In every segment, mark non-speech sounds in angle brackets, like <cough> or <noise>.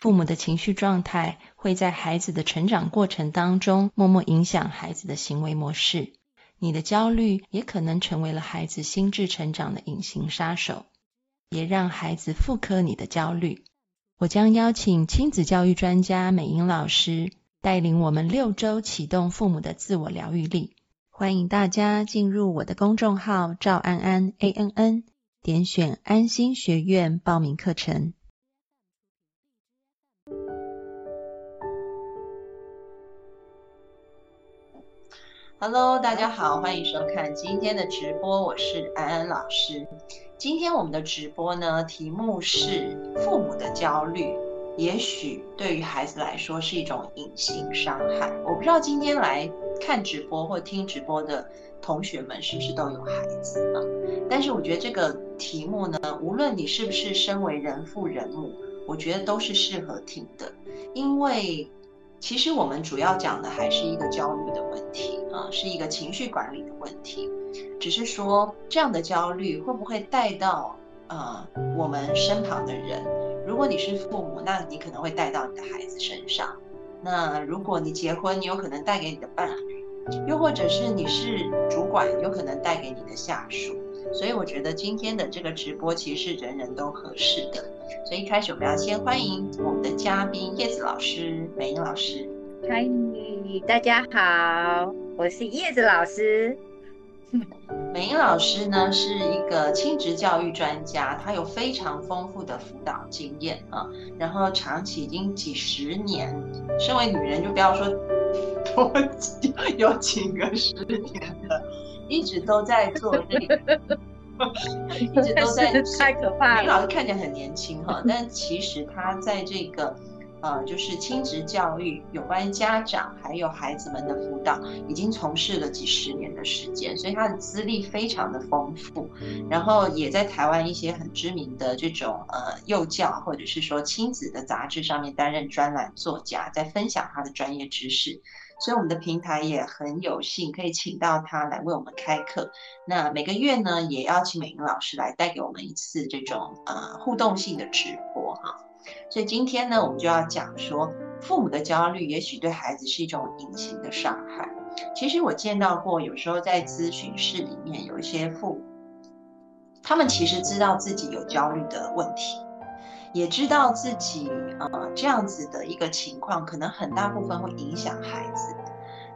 父母的情绪状态会在孩子的成长过程当中默默影响孩子的行为模式。你的焦虑也可能成为了孩子心智成长的隐形杀手，也让孩子复刻你的焦虑。我将邀请亲子教育专家美英老师带领我们六周启动父母的自我疗愈力。欢迎大家进入我的公众号赵安安 A N N，点选安心学院报名课程。Hello，大家好，欢迎收看今天的直播，我是安安老师。今天我们的直播呢，题目是父母的焦虑，也许对于孩子来说是一种隐形伤害。我不知道今天来看直播或听直播的同学们是不是都有孩子啊？但是我觉得这个题目呢，无论你是不是身为人父人母，我觉得都是适合听的，因为。其实我们主要讲的还是一个焦虑的问题啊，是一个情绪管理的问题。只是说这样的焦虑会不会带到呃我们身旁的人？如果你是父母，那你可能会带到你的孩子身上。那如果你结婚，你有可能带给你的伴侣，又或者是你是主管，有可能带给你的下属。所以我觉得今天的这个直播其实是人人都合适的。所以一开始我们要先欢迎我们的嘉宾叶子老师、美英老师。嗨，大家好，我是叶子老师。<laughs> 美英老师呢是一个亲职教育专家，她有非常丰富的辅导经验啊，然后长期已经几十年，身为女人就不要说 <laughs> 多有几个十年了。一直都在做这个，<laughs> 一直都在。太可怕了。李老师看起来很年轻哈，<laughs> 但其实他在这个呃，就是亲职教育有关家长还有孩子们的辅导，已经从事了几十年的时间，所以他的资历非常的丰富。然后也在台湾一些很知名的这种呃幼教或者是说亲子的杂志上面担任专栏作家，在分享他的专业知识。所以我们的平台也很有幸可以请到他来为我们开课。那每个月呢，也邀请美英老师来带给我们一次这种呃互动性的直播哈。所以今天呢，我们就要讲说，父母的焦虑也许对孩子是一种隐形的伤害。其实我见到过，有时候在咨询室里面有一些父母，他们其实知道自己有焦虑的问题。也知道自己呃这样子的一个情况，可能很大部分会影响孩子，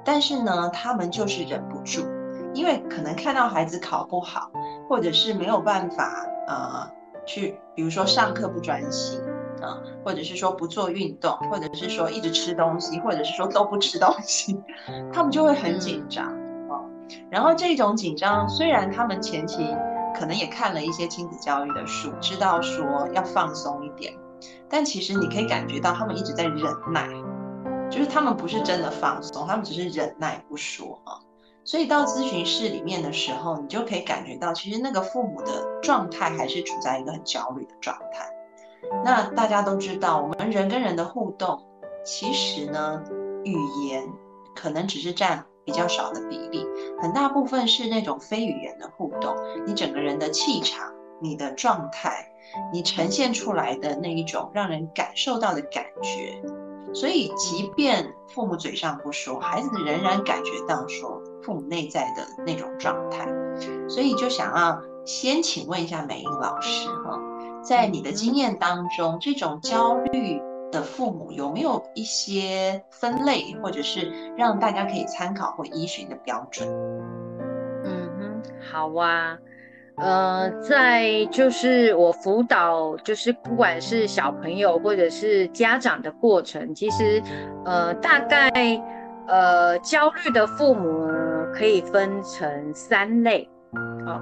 但是呢，他们就是忍不住，因为可能看到孩子考不好，或者是没有办法呃去，比如说上课不专心啊，或者是说不做运动，或者是说一直吃东西，或者是说都不吃东西，他们就会很紧张啊。然后这种紧张，虽然他们前期。可能也看了一些亲子教育的书，知道说要放松一点，但其实你可以感觉到他们一直在忍耐，就是他们不是真的放松，他们只是忍耐不说啊。所以到咨询室里面的时候，你就可以感觉到，其实那个父母的状态还是处在一个很焦虑的状态。那大家都知道，我们人跟人的互动，其实呢，语言可能只是占。比较少的比例，很大部分是那种非语言的互动。你整个人的气场、你的状态、你呈现出来的那一种让人感受到的感觉，所以即便父母嘴上不说，孩子仍然感觉到说父母内在的那种状态。所以就想要先请问一下美英老师哈，在你的经验当中，这种焦虑。的父母有没有一些分类，或者是让大家可以参考或依循的标准？嗯哼，好啊，呃，在就是我辅导，就是不管是小朋友或者是家长的过程，其实呃，大概呃，焦虑的父母可以分成三类。好，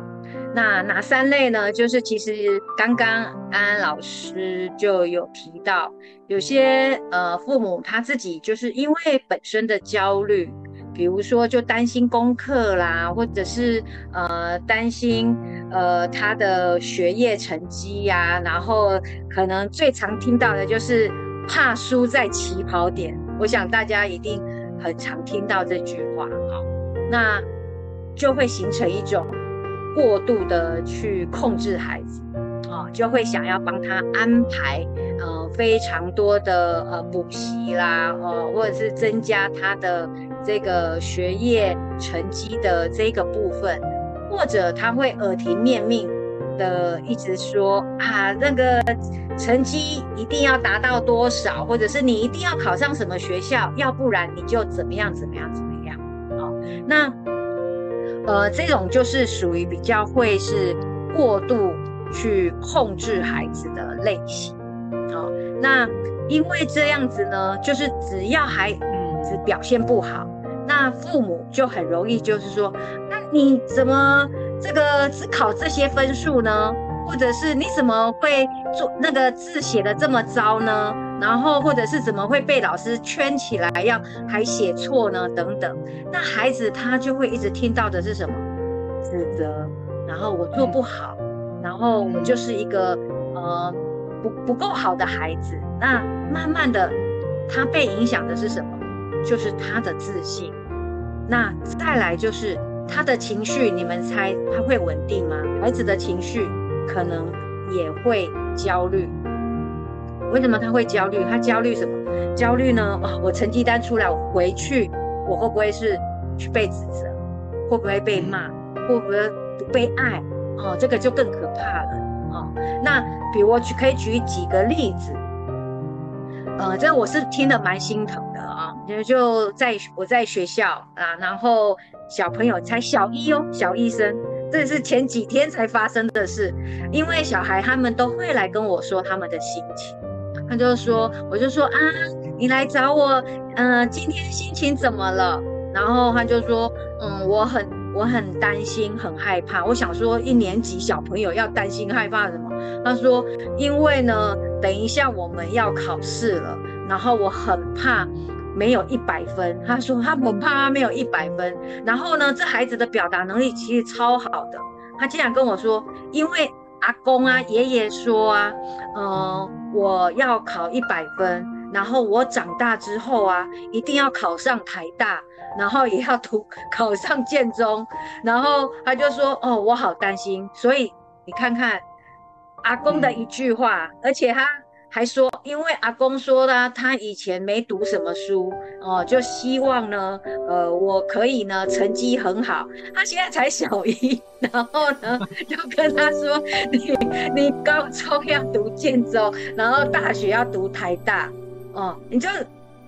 那哪三类呢？就是其实刚刚安安老师就有提到，有些呃父母他自己就是因为本身的焦虑，比如说就担心功课啦，或者是呃担心呃他的学业成绩呀，然后可能最常听到的就是怕输在起跑点。我想大家一定很常听到这句话，好，那就会形成一种。过度的去控制孩子，啊，就会想要帮他安排，呃，非常多的呃补习啦，哦，或者是增加他的这个学业成绩的这个部分，或者他会耳提面命的一直说啊，那个成绩一定要达到多少，或者是你一定要考上什么学校，要不然你就怎么样怎么样怎么样，哦，那。呃，这种就是属于比较会是过度去控制孩子的类型，好，那因为这样子呢，就是只要孩子表现不好，那父母就很容易就是说，那你怎么这个只考这些分数呢？或者是你怎么会做那个字写的这么糟呢？然后或者是怎么会被老师圈起来，要还写错呢？等等，那孩子他就会一直听到的是什么？指责，然后我做不好，然后我就是一个呃不不够好的孩子。那慢慢的，他被影响的是什么？就是他的自信。那再来就是他的情绪，你们猜他会稳定吗？孩子的情绪。可能也会焦虑，为什么他会焦虑？他焦虑什么？焦虑呢？啊，我成绩单出来，我回去，我会不会是去被指责？会不会被骂？会不会不被爱？哦，这个就更可怕了。哦，那比如我举可以举几个例子，呃，这我是听得蛮心疼的啊，就就在我在学校啊，然后小朋友才小一哦，小医生。这是前几天才发生的事，因为小孩他们都会来跟我说他们的心情，他就说，我就说啊，你来找我，嗯，今天心情怎么了？然后他就说，嗯，我很我很担心，很害怕。我想说，一年级小朋友要担心害怕什么？他说，因为呢，等一下我们要考试了，然后我很怕。没有一百分，他说他不怕他没有一百分。然后呢，这孩子的表达能力其实超好的。他竟然跟我说，因为阿公啊、爷爷说啊，呃，我要考一百分，然后我长大之后啊，一定要考上台大，然后也要读 <laughs> 考上建中。然后他就说，哦，我好担心。所以你看看阿公的一句话，而且他。还说，因为阿公说的，他以前没读什么书哦，就希望呢，呃，我可以呢，成绩很好。他现在才小一，然后呢，就跟他说，你你高中要读建中，然后大学要读台大，哦，你就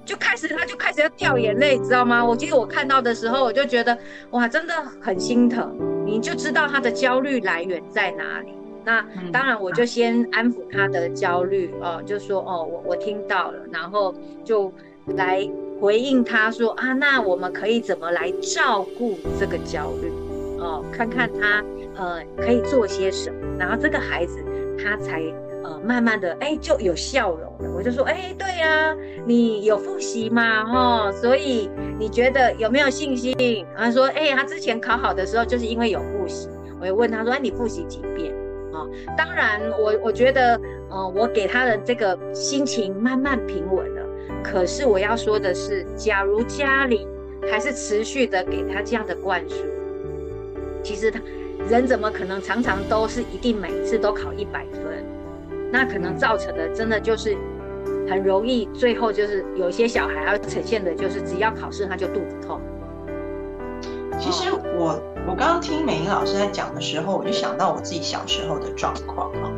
就开始，他就开始要掉眼泪，知道吗？我记得我看到的时候，我就觉得，哇，真的很心疼，你就知道他的焦虑来源在哪里。那当然，我就先安抚他的焦虑哦，就说哦，我我听到了，然后就来回应他说啊，那我们可以怎么来照顾这个焦虑哦？看看他呃可以做些什么，然后这个孩子他才呃慢慢的哎就有笑容了。我就说哎，对呀，你有复习吗？哦，所以你觉得有没有信心？他说哎，他之前考好的时候就是因为有复习。我就问他说哎，你复习几遍？当然，我我觉得，嗯，我给他的这个心情慢慢平稳了。可是我要说的是，假如家里还是持续的给他这样的灌输，其实他人怎么可能常常都是一定每次都考一百分？那可能造成的真的就是很容易，最后就是有些小孩要呈现的就是只要考试他就肚子痛。其实我我刚刚听美英老师在讲的时候，我就想到我自己小时候的状况啊。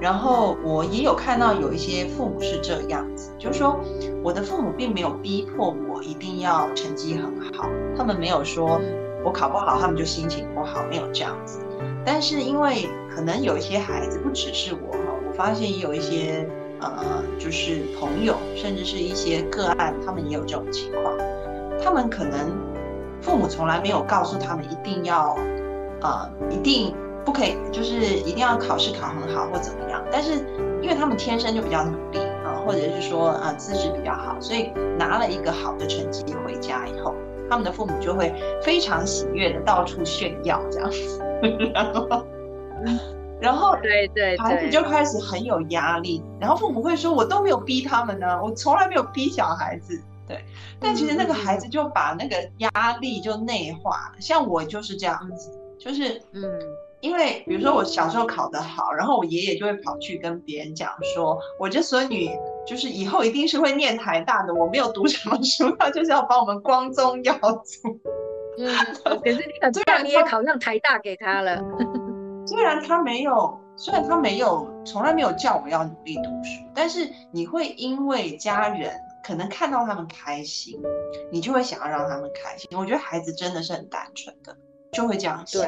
然后我也有看到有一些父母是这样子，就是说我的父母并没有逼迫我一定要成绩很好，他们没有说我考不好他们就心情不好，没有这样子。但是因为可能有一些孩子，不只是我哈，我发现也有一些呃，就是朋友，甚至是一些个案，他们也有这种情况，他们可能。父母从来没有告诉他们一定要呃一定不可以，就是一定要考试考很好或怎么样。但是因为他们天生就比较努力啊，或者是说啊资质比较好，所以拿了一个好的成绩回家以后，他们的父母就会非常喜悦的到处炫耀这样子，然后。然后，对对，孩子就开始很有压力。然后父母会说：“我都没有逼他们呢，我从来没有逼小孩子。”对，但其实那个孩子就把那个压力就内化。像我就是这样子，就是嗯，因为比如说我小时候考得好，然后我爷爷就会跑去跟别人讲说：“我这孙女就是以后一定是会念台大的，我没有读什么书，他就是要把我们光宗耀祖。”嗯，<laughs> 可是你很棒，你也考上台大给他了。<laughs> 虽然他没有，虽然他没有，从来没有叫我要努力读书，但是你会因为家人可能看到他们开心，你就会想要让他们开心。我觉得孩子真的是很单纯的，就会这样想，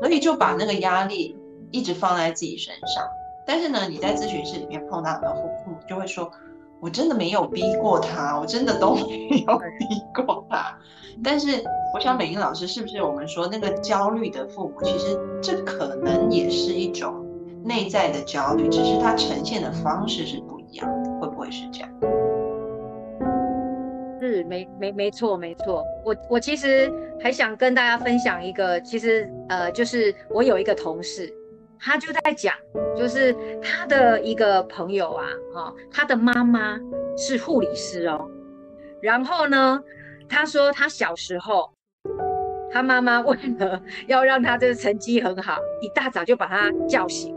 所以就把那个压力一直放在自己身上。但是呢，你在咨询室里面碰到的父父母就会说。我真的没有逼过他，我真的都没有逼过他。但是，我想美英老师是不是我们说那个焦虑的父母，其实这可能也是一种内在的焦虑，只是它呈现的方式是不一样的，会不会是这样？没没没错没错。我我其实还想跟大家分享一个，其实呃，就是我有一个同事。他就在讲，就是他的一个朋友啊，哈，他的妈妈是护理师哦。然后呢，他说他小时候，他妈妈为了 <laughs> 要让他这个成绩很好，一大早就把他叫醒，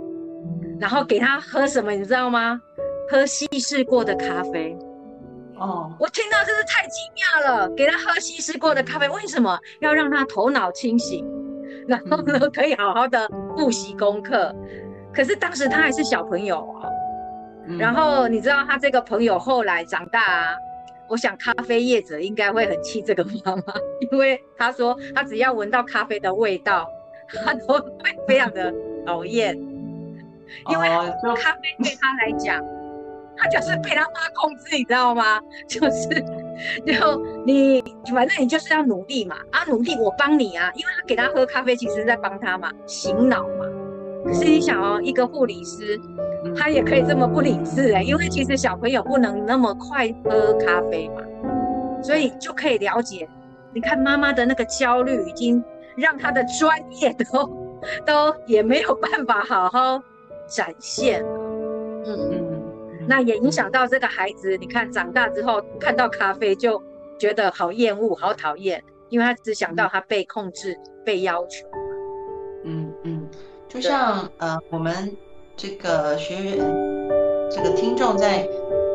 然后给他喝什么，你知道吗？喝稀释过的咖啡。哦，我听到真是太惊讶了，给他喝稀释过的咖啡，为什么要让他头脑清醒？然后呢，可以好好的复习功课。可是当时他还是小朋友哦。然后你知道他这个朋友后来长大，啊，我想咖啡业者应该会很气这个妈妈，因为他说他只要闻到咖啡的味道，他都会非常的讨厌，因为咖啡对他来讲。他就是被他妈控制，你知道吗？就是，然后你反正你就是要努力嘛，啊努力，我帮你啊，因为他给他喝咖啡，其实是在帮他嘛，醒脑嘛。可是你想哦，一个护理师，他也可以这么不理智哎，因为其实小朋友不能那么快喝咖啡嘛，所以就可以了解，你看妈妈的那个焦虑，已经让他的专业都都也没有办法好好展现了，嗯嗯。那也影响到这个孩子，你看长大之后看到咖啡就觉得好厌恶、好讨厌，因为他只想到他被控制、被要求。嗯嗯，就像呃我们这个学员、这个听众在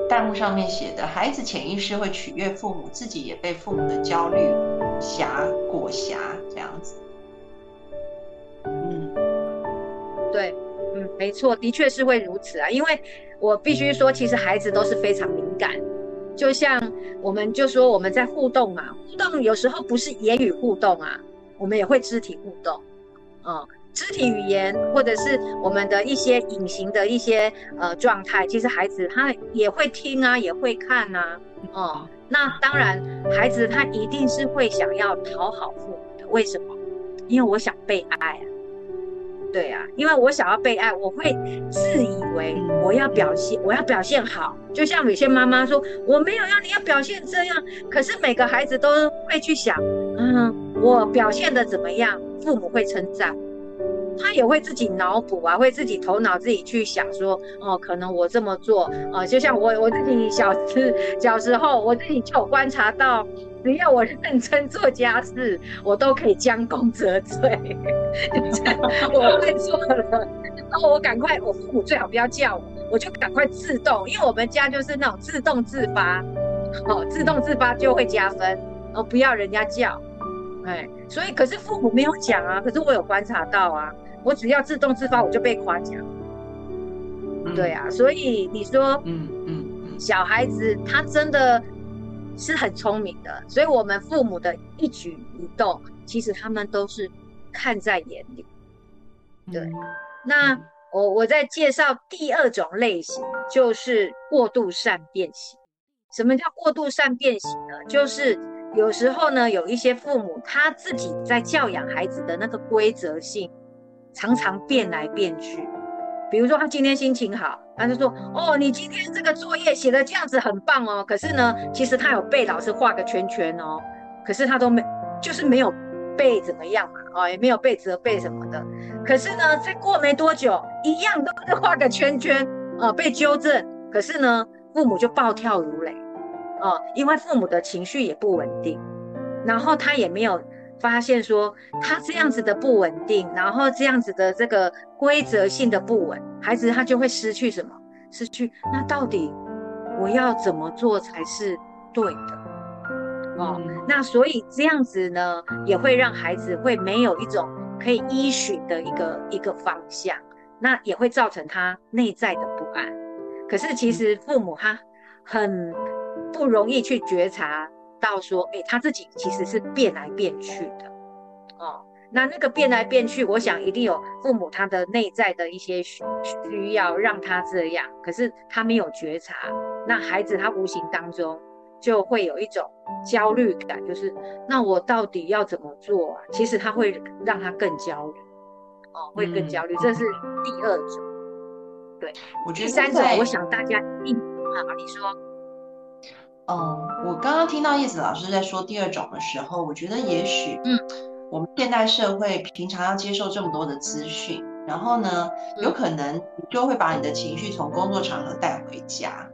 弹幕上面写的，孩子潜意识会取悦父母，自己也被父母的焦虑辖裹挟，这样子。没错，的确是会如此啊，因为。我必须说，其实孩子都是非常敏感，就像我们就说我们在互动嘛，互动有时候不是言语互动啊，我们也会肢体互动，嗯，肢体语言或者是我们的一些隐形的一些呃状态，其实孩子他也会听啊，也会看啊，哦，那当然孩子他一定是会想要讨好父母的，为什么？因为我想被爱啊。对啊，因为我想要被爱，我会自以为我要表现，我要表现好。就像有些妈妈说，我没有要你要表现这样，可是每个孩子都会去想，嗯，我表现的怎么样，父母会称赞，他也会自己脑补啊，会自己头脑自己去想说，哦，可能我这么做，啊，就像我我自己小时小时候，我自己就有观察到。只要我认真做家事，我都可以将功折罪。<laughs> 我会做了，然后我赶快，我父母最好不要叫我，我就赶快自动，因为我们家就是那种自动自发，哦，自动自发就会加分，哦，不要人家叫，哎，所以可是父母没有讲啊，可是我有观察到啊，我只要自动自发，我就被夸奖。对啊，所以你说，嗯嗯嗯，小孩子他真的。是很聪明的，所以我们父母的一举一动，其实他们都是看在眼里。对，那我我在介绍第二种类型，就是过度善变型。什么叫过度善变型呢？就是有时候呢，有一些父母他自己在教养孩子的那个规则性，常常变来变去。比如说他今天心情好，他就说：“哦，你今天这个作业写的这样子很棒哦。”可是呢，其实他有被老师画个圈圈哦，可是他都没，就是没有被怎么样嘛，哦，也没有被责备什么的。可是呢，再过没多久，一样都是画个圈圈，哦，被纠正。可是呢，父母就暴跳如雷。哦，因为父母的情绪也不稳定，然后他也没有发现说他这样子的不稳定，然后这样子的这个规则性的不稳，孩子他就会失去什么？失去那到底我要怎么做才是对的？哦，那所以这样子呢，也会让孩子会没有一种可以依循的一个一个方向，那也会造成他内在的不安。可是其实父母他很。不容易去觉察到说，哎，他自己其实是变来变去的，哦，那那个变来变去，我想一定有父母他的内在的一些需需要让他这样，可是他没有觉察，那孩子他无形当中就会有一种焦虑感，就是那我到底要怎么做啊？其实他会让他更焦虑，哦，会更焦虑，这是第二种，对，我觉得第三种，我想大家一定啊，你说。嗯，我刚刚听到叶子老师在说第二种的时候，我觉得也许，嗯，我们现代社会平常要接受这么多的资讯，然后呢，有可能你就会把你的情绪从工作场合带回家。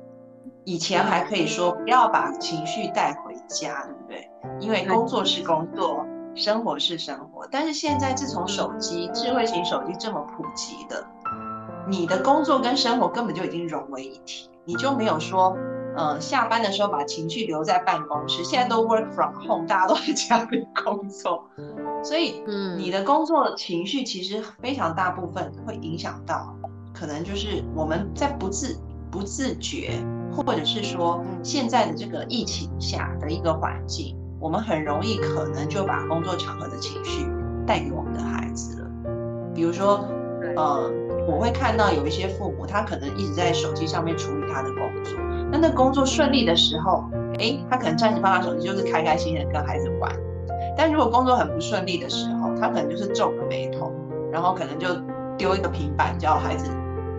以前还可以说不要把情绪带回家，对不对？因为工作是工作，生活是生活。但是现在自从手机、智慧型手机这么普及的，你的工作跟生活根本就已经融为一体，你就没有说。呃，下班的时候把情绪留在办公室，现在都 work from home，大家都在家里工作，所以，嗯，你的工作情绪其实非常大部分会影响到，可能就是我们在不自不自觉，或者是说现在的这个疫情下的一个环境，我们很容易可能就把工作场合的情绪带给我们的孩子了。比如说，呃，我会看到有一些父母，他可能一直在手机上面处理他的工作。那那工作顺利的时候，哎，他可能暂时放下手机，就是开开心心的跟孩子玩。但如果工作很不顺利的时候，他可能就是皱个眉头，然后可能就丢一个平板叫孩子，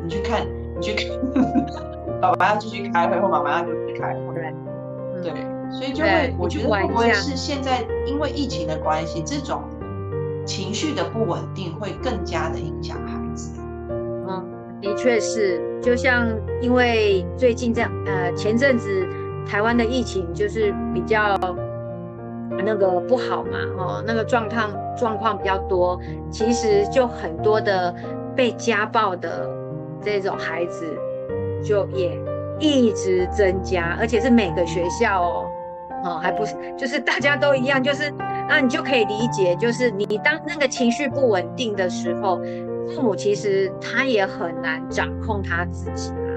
你去看，你去看，<laughs> 爸爸要继续开会，或妈妈要继续开会。对，所以就会，我觉得会不会是现在因为疫情的关系，这种情绪的不稳定会更加的影响孩子。的确是，就像因为最近这样，呃，前阵子台湾的疫情就是比较那个不好嘛，哦，那个状况状况比较多，其实就很多的被家暴的这种孩子就也一直增加，而且是每个学校哦，哦，还不是，就是大家都一样，就是那你就可以理解，就是你当那个情绪不稳定的时候。父母其实他也很难掌控他自己啊，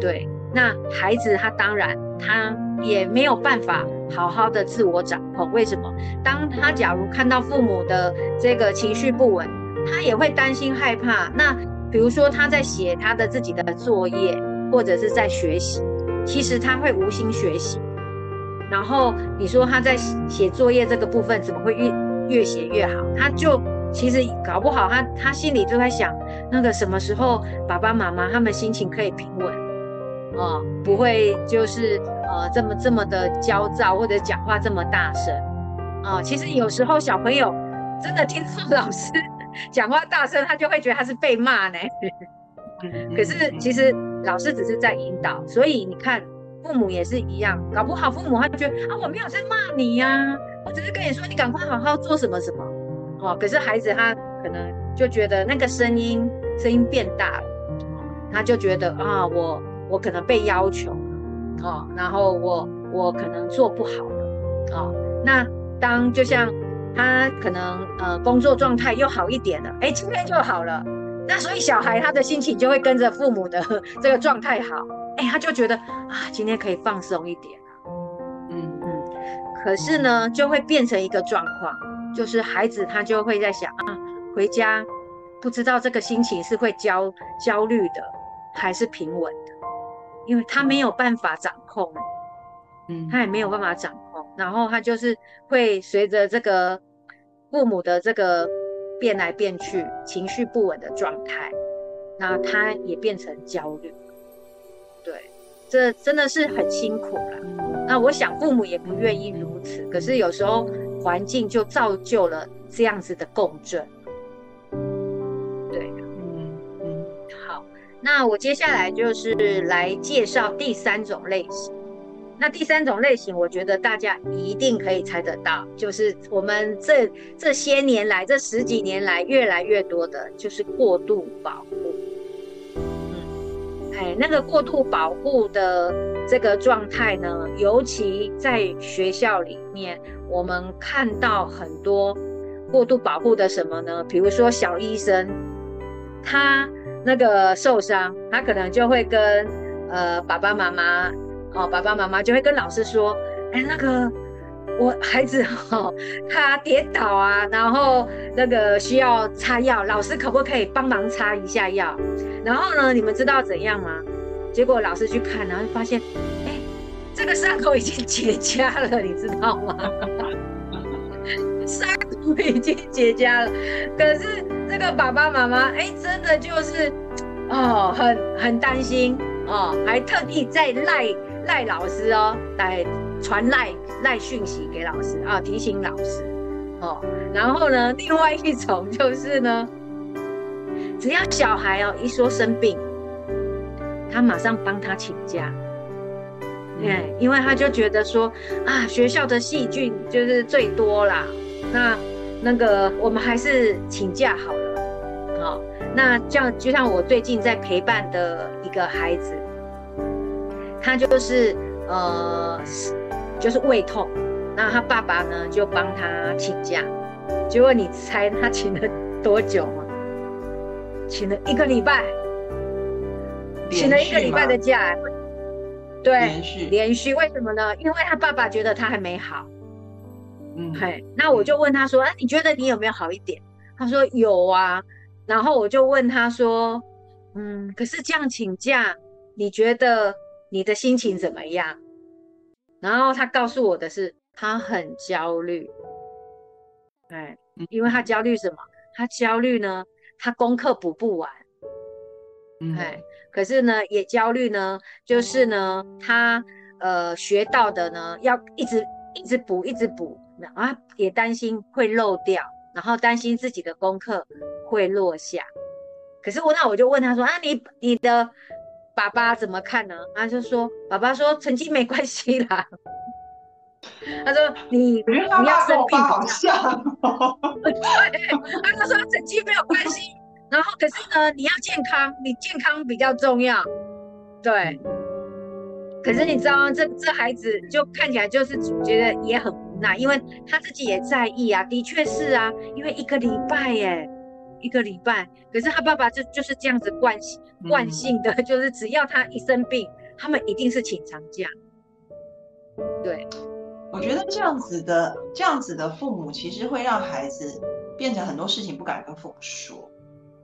对，那孩子他当然他也没有办法好好的自我掌控。为什么？当他假如看到父母的这个情绪不稳，他也会担心害怕。那比如说他在写他的自己的作业，或者是在学习，其实他会无心学习。然后你说他在写作业这个部分怎么会越越写越好？他就。其实搞不好，他他心里就在想，那个什么时候爸爸妈妈他们心情可以平稳，哦，不会就是呃这么这么的焦躁，或者讲话这么大声，啊，其实有时候小朋友真的听到老师 <laughs> 讲话大声，他就会觉得他是被骂呢。可是其实老师只是在引导，所以你看父母也是一样，搞不好父母他就觉得啊我没有在骂你呀，我只是跟你说你赶快好好做什么什么。哦，可是孩子他可能就觉得那个声音声音变大了，他就觉得啊，我我可能被要求了，哦，然后我我可能做不好了，哦，那当就像他可能呃工作状态又好一点了，哎，今天就好了，那所以小孩他的心情就会跟着父母的这个状态好，哎，他就觉得啊，今天可以放松一点嗯嗯，可是呢，就会变成一个状况。就是孩子他就会在想啊，回家不知道这个心情是会焦焦虑的还是平稳的，因为他没有办法掌控，嗯，他也没有办法掌控，然后他就是会随着这个父母的这个变来变去，情绪不稳的状态，那他也变成焦虑。对，这真的是很辛苦了。那我想父母也不愿意如此，可是有时候环境就造就了这样子的共振。对，嗯嗯，好，那我接下来就是来介绍第三种类型。那第三种类型，我觉得大家一定可以猜得到，就是我们这这些年来，这十几年来越来越多的，就是过度保护。哎，那个过度保护的这个状态呢，尤其在学校里面，我们看到很多过度保护的什么呢？比如说小医生，他那个受伤，他可能就会跟呃爸爸妈妈。哦，爸爸妈妈就会跟老师说：“哎，那个我孩子哈，他跌倒啊，然后那个需要擦药，老师可不可以帮忙擦一下药？然后呢，你们知道怎样吗？结果老师去看，然后发现，哎，这个伤口已经结痂了，你知道吗？伤口已经结痂了，可是这个爸爸妈妈，哎，真的就是哦，很很担心哦，还特地在赖。”赖老师哦，来传赖赖讯息给老师啊，提醒老师哦。然后呢，另外一种就是呢，只要小孩哦一说生病，他马上帮他请假。对，因为他就觉得说啊，学校的细菌就是最多啦，那那个我们还是请假好了。好，那这样就像我最近在陪伴的一个孩子。他就是呃，就是胃痛，那他爸爸呢就帮他请假，结果你猜他请了多久吗？请了一个礼拜，请了一个礼拜的假，对，连续连续，为什么呢？因为他爸爸觉得他还没好，嗯，嘿，那我就问他说，哎，你觉得你有没有好一点？他说有啊，然后我就问他说，嗯，可是这样请假，你觉得？你的心情怎么样？然后他告诉我的是，他很焦虑。哎，因为他焦虑什么？他焦虑呢？他功课补不完。哎，可是呢，也焦虑呢，就是呢，他呃学到的呢，要一直一直补，一直补啊，也担心会漏掉，然后担心自己的功课会落下。可是我那我就问他说啊，你你的。爸爸怎么看呢？他就说：“爸爸说成绩没关系啦。<laughs> ”他说：“你不要生病。<laughs> ”好像。对，他就说成绩没有关系，然后可是呢，你要健康，你健康比较重要。对。可是你知道吗？这这孩子就看起来就是觉得也很无奈，因为他自己也在意啊。的确是啊，因为一个礼拜耶。一个礼拜，可是他爸爸就就是这样子惯性惯性的，就是只要他一生病，他们一定是请长假。对，我觉得这样子的这样子的父母，其实会让孩子变成很多事情不敢跟父母说。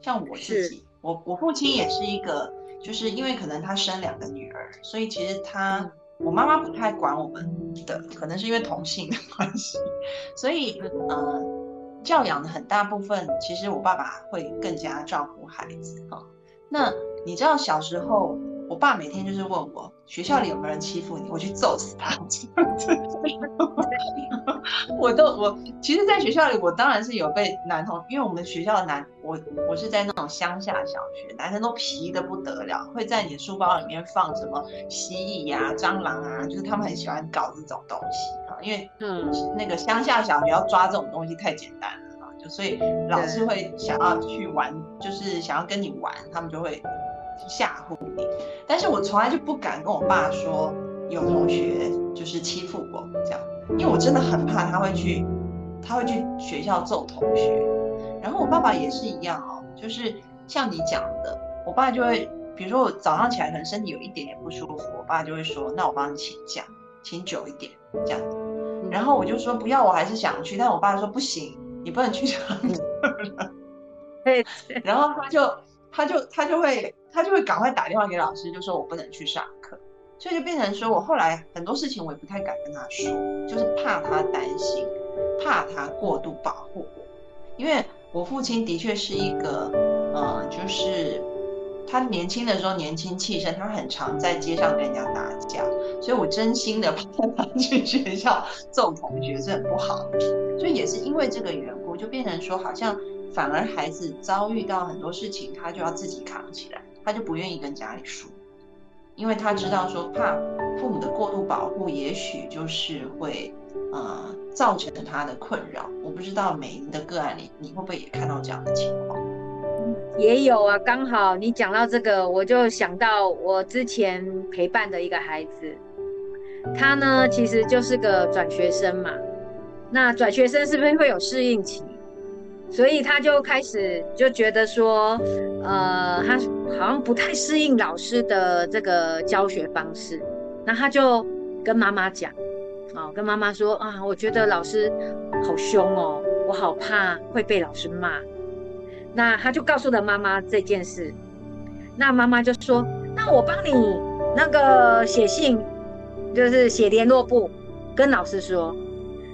像我自己，我我父亲也是一个，就是因为可能他生两个女儿，所以其实他我妈妈不太管我们的，可能是因为同性的关系，所以呃。教养的很大部分，其实我爸爸会更加照顾孩子哈。那你知道小时候，我爸每天就是问我学校里有没有人欺负你，我去揍死他。<laughs> 我都我其实，在学校里，我当然是有被男同，因为我们学校的男，我我是在那种乡下小学，男生都皮的不得了，会在你的书包里面放什么蜥蜴呀、蟑螂啊，就是他们很喜欢搞这种东西啊，因为嗯，那个乡下小学要抓这种东西太简单了啊，就所以老师会想要去玩，就是想要跟你玩，他们就会吓唬你，但是我从来就不敢跟我爸说有同学就是欺负我这样。因为我真的很怕他会去，他会去学校揍同学，然后我爸爸也是一样哦，就是像你讲的，我爸就会，比如说我早上起来可能身体有一点点不舒服，我爸就会说，那我帮你请假，请久一点这样，然后我就说不要，我还是想去，但我爸说不行，你不能去上课，对，然后他就他就他就会他就会赶快打电话给老师，就说我不能去上课，所以就变成说我后来很多事情我也不太敢跟他说，就是怕他担心，怕他过度保护我，因为我父亲的确是一个，呃，就是他年轻的时候年轻气盛，他很常在街上跟人家打架，所以我真心的 <laughs> 怕他去学校揍同学这很不好，所以也是因为这个缘故，就变成说好像反而孩子遭遇到很多事情，他就要自己扛起来，他就不愿意跟家里说。因为他知道说怕父母的过度保护，也许就是会呃造成他的困扰。我不知道美莹的个案里，你会不会也看到这样的情况？也有啊，刚好你讲到这个，我就想到我之前陪伴的一个孩子，他呢其实就是个转学生嘛。那转学生是不是会有适应期？所以他就开始就觉得说，呃，他好像不太适应老师的这个教学方式。那他就跟妈妈讲，哦，跟妈妈说啊，我觉得老师好凶哦，我好怕会被老师骂。那他就告诉了妈妈这件事。那妈妈就说，那我帮你那个写信，就是写联络簿，跟老师说。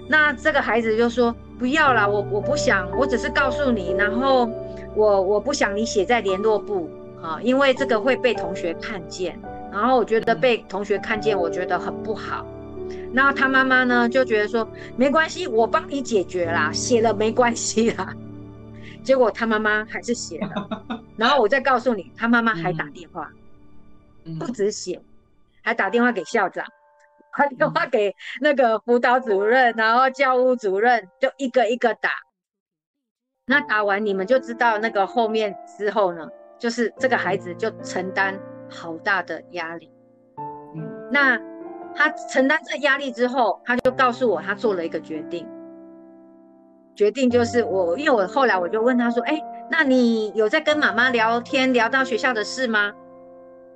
那这个孩子就说。不要啦，我我不想，我只是告诉你，然后我我不想你写在联络簿啊，因为这个会被同学看见，然后我觉得被同学看见，我觉得很不好。然后他妈妈呢就觉得说没关系，我帮你解决啦，写了没关系啦。<laughs> 结果他妈妈还是写了，<laughs> 然后我再告诉你，他妈妈还打电话，不止写，还打电话给校长。打电话给那个辅导主任，然后教务主任就一个一个打。那打完你们就知道那个后面之后呢，就是这个孩子就承担好大的压力。嗯，那他承担这压力之后，他就告诉我他做了一个决定。决定就是我，因为我后来我就问他说：“哎，那你有在跟妈妈聊天聊到学校的事吗？”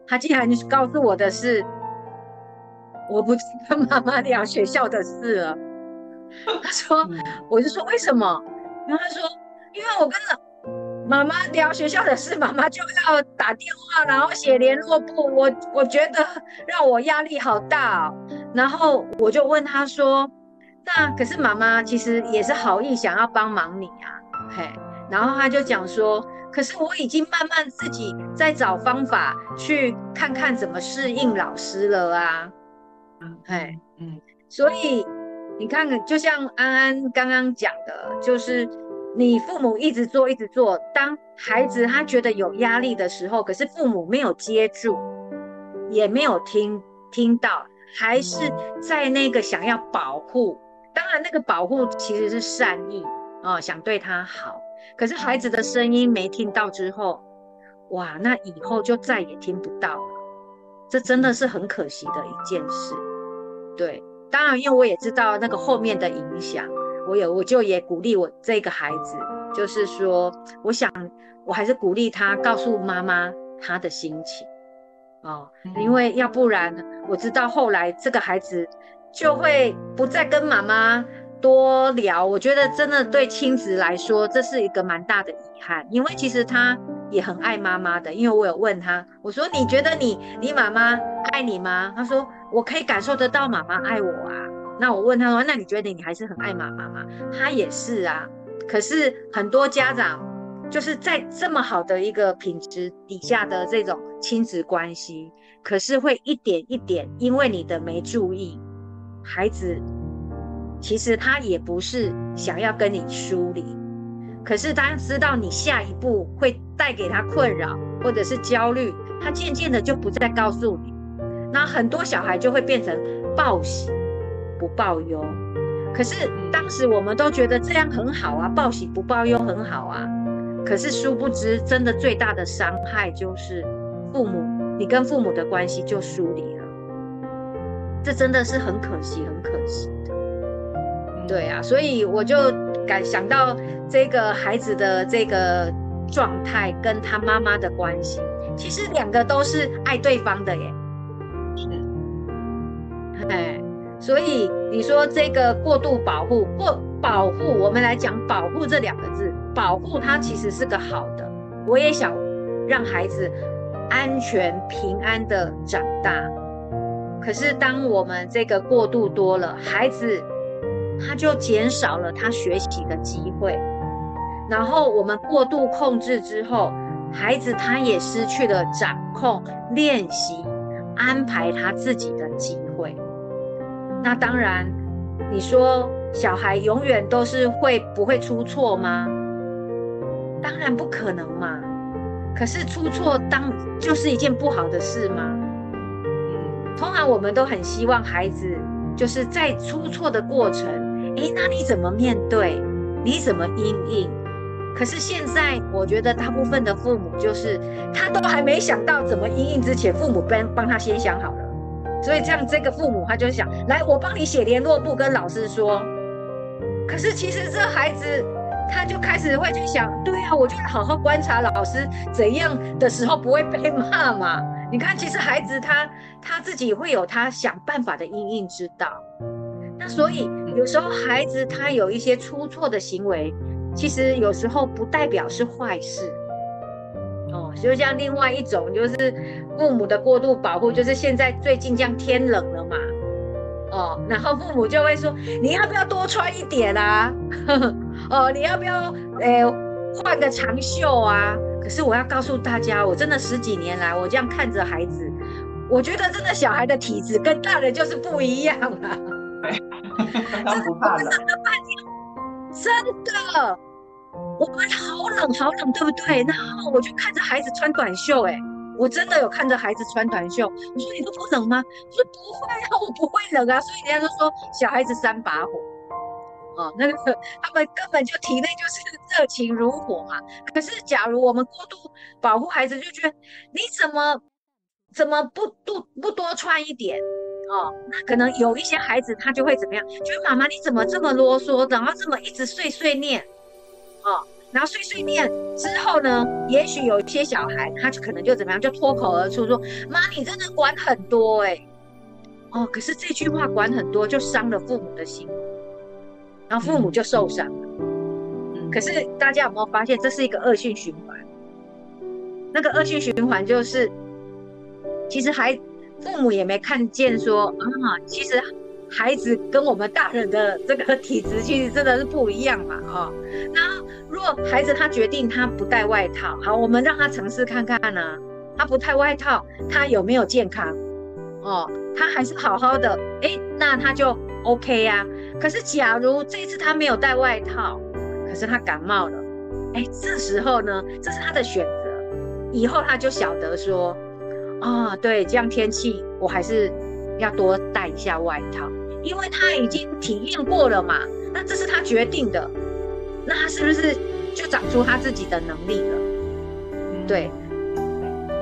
他竟然告诉我的是。我不跟妈妈聊学校的事了。他说，我就说为什么？然后他说，因为我跟妈妈聊学校的事，妈妈就要打电话，然后写联络簿。我我觉得让我压力好大。哦然后我就问他说，那可是妈妈其实也是好意想要帮忙你啊，嘿。然后他就讲说，可是我已经慢慢自己在找方法去看看怎么适应老师了啊。哎，嗯，所以你看，就像安安刚刚讲的，就是你父母一直做，一直做，当孩子他觉得有压力的时候，可是父母没有接住，也没有听听到，还是在那个想要保护，当然那个保护其实是善意啊，想对他好，可是孩子的声音没听到之后，哇，那以后就再也听不到了，这真的是很可惜的一件事。对，当然，因为我也知道那个后面的影响，我也，我就也鼓励我这个孩子，就是说，我想，我还是鼓励他告诉妈妈他的心情，哦，因为要不然，我知道后来这个孩子就会不再跟妈妈多聊。我觉得真的对亲子来说，这是一个蛮大的遗憾，因为其实他也很爱妈妈的，因为我有问他，我说你觉得你你妈妈爱你吗？他说。我可以感受得到妈妈爱我啊，那我问他说，那你觉得你还是很爱妈妈吗？他也是啊，可是很多家长就是在这么好的一个品质底下的这种亲子关系，可是会一点一点因为你的没注意，孩子其实他也不是想要跟你疏离，可是他知道你下一步会带给他困扰或者是焦虑，他渐渐的就不再告诉你。那很多小孩就会变成报喜不报忧，可是当时我们都觉得这样很好啊，报喜不报忧很好啊。可是殊不知，真的最大的伤害就是父母，你跟父母的关系就疏离了。这真的是很可惜，很可惜的。对啊，所以我就感想到这个孩子的这个状态跟他妈妈的关系，其实两个都是爱对方的耶。是哎，所以你说这个过度保护过保护，我们来讲保护这两个字，保护它其实是个好的。我也想让孩子安全平安的长大，可是当我们这个过度多了，孩子他就减少了他学习的机会，然后我们过度控制之后，孩子他也失去了掌控、练习、安排他自己的机会。那当然，你说小孩永远都是会不会出错吗？当然不可能嘛。可是出错当就是一件不好的事吗？通常我们都很希望孩子就是在出错的过程，诶，那你怎么面对？你怎么应应？可是现在我觉得大部分的父母就是他都还没想到怎么应应之前，父母帮帮他先想好了。所以这样，这个父母他就想来，我帮你写联络簿，跟老师说。可是其实这孩子他就开始会去想，对啊，我就好好观察老师怎样的时候不会被骂嘛。你看，其实孩子他他自己会有他想办法的应应之道。那所以有时候孩子他有一些出错的行为，其实有时候不代表是坏事。哦，就像另外一种就是父母的过度保护，就是现在最近这样天冷了嘛，哦，然后父母就会说你要不要多穿一点啊？<laughs> 哦，你要不要诶换个长袖啊？可是我要告诉大家，我真的十几年来我这样看着孩子，我觉得真的小孩的体质跟大人就是不一样啊。<laughs> 对，他不怕冷。真的。我们好冷好冷，对不对？然后我就看着孩子穿短袖，哎，我真的有看着孩子穿短袖。我说你都不冷吗？我说不会啊，我不会冷啊。所以人家都说小孩子三把火，哦，那个他们根本就体内就是热情如火嘛。可是假如我们过度保护孩子，就觉得你怎么怎么不多不多穿一点哦？那可能有一些孩子他就会怎么样？觉得妈妈你怎么这么啰嗦，然后这么一直碎碎念。哦，然后碎碎念之后呢，也许有一些小孩，他就可能就怎么样，就脱口而出说：“妈，你真的管很多哎。”哦，可是这句话管很多，就伤了父母的心，然后父母就受伤了。可是大家有没有发现，这是一个恶性循环？那个恶性循环就是，其实孩父母也没看见说啊，其实。孩子跟我们大人的这个体质其实真的是不一样嘛，哦，那如果孩子他决定他不戴外套，好，我们让他尝试看看呢，他不戴外套，他有没有健康？哦，他还是好好的，哎，那他就 OK 呀。可是假如这次他没有戴外套，可是他感冒了，哎，这时候呢，这是他的选择，以后他就晓得说，啊，对，这样天气我还是。要多带一下外套，因为他已经体验过了嘛。那这是他决定的，那他是不是就长出他自己的能力了？对，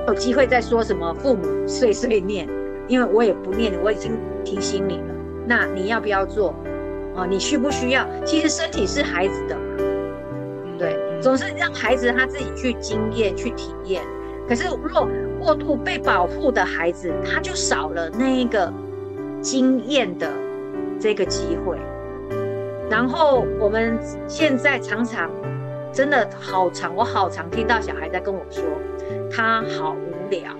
有机会再说什么父母碎碎念，因为我也不念，我已经提醒你了。那你要不要做？哦，你需不需要？其实身体是孩子的嘛，对，总是让孩子他自己去经验、去体验。可是，若过度被保护的孩子，他就少了那一个经验的这个机会。然后，我们现在常常真的好长，我好常听到小孩在跟我说，他好无聊，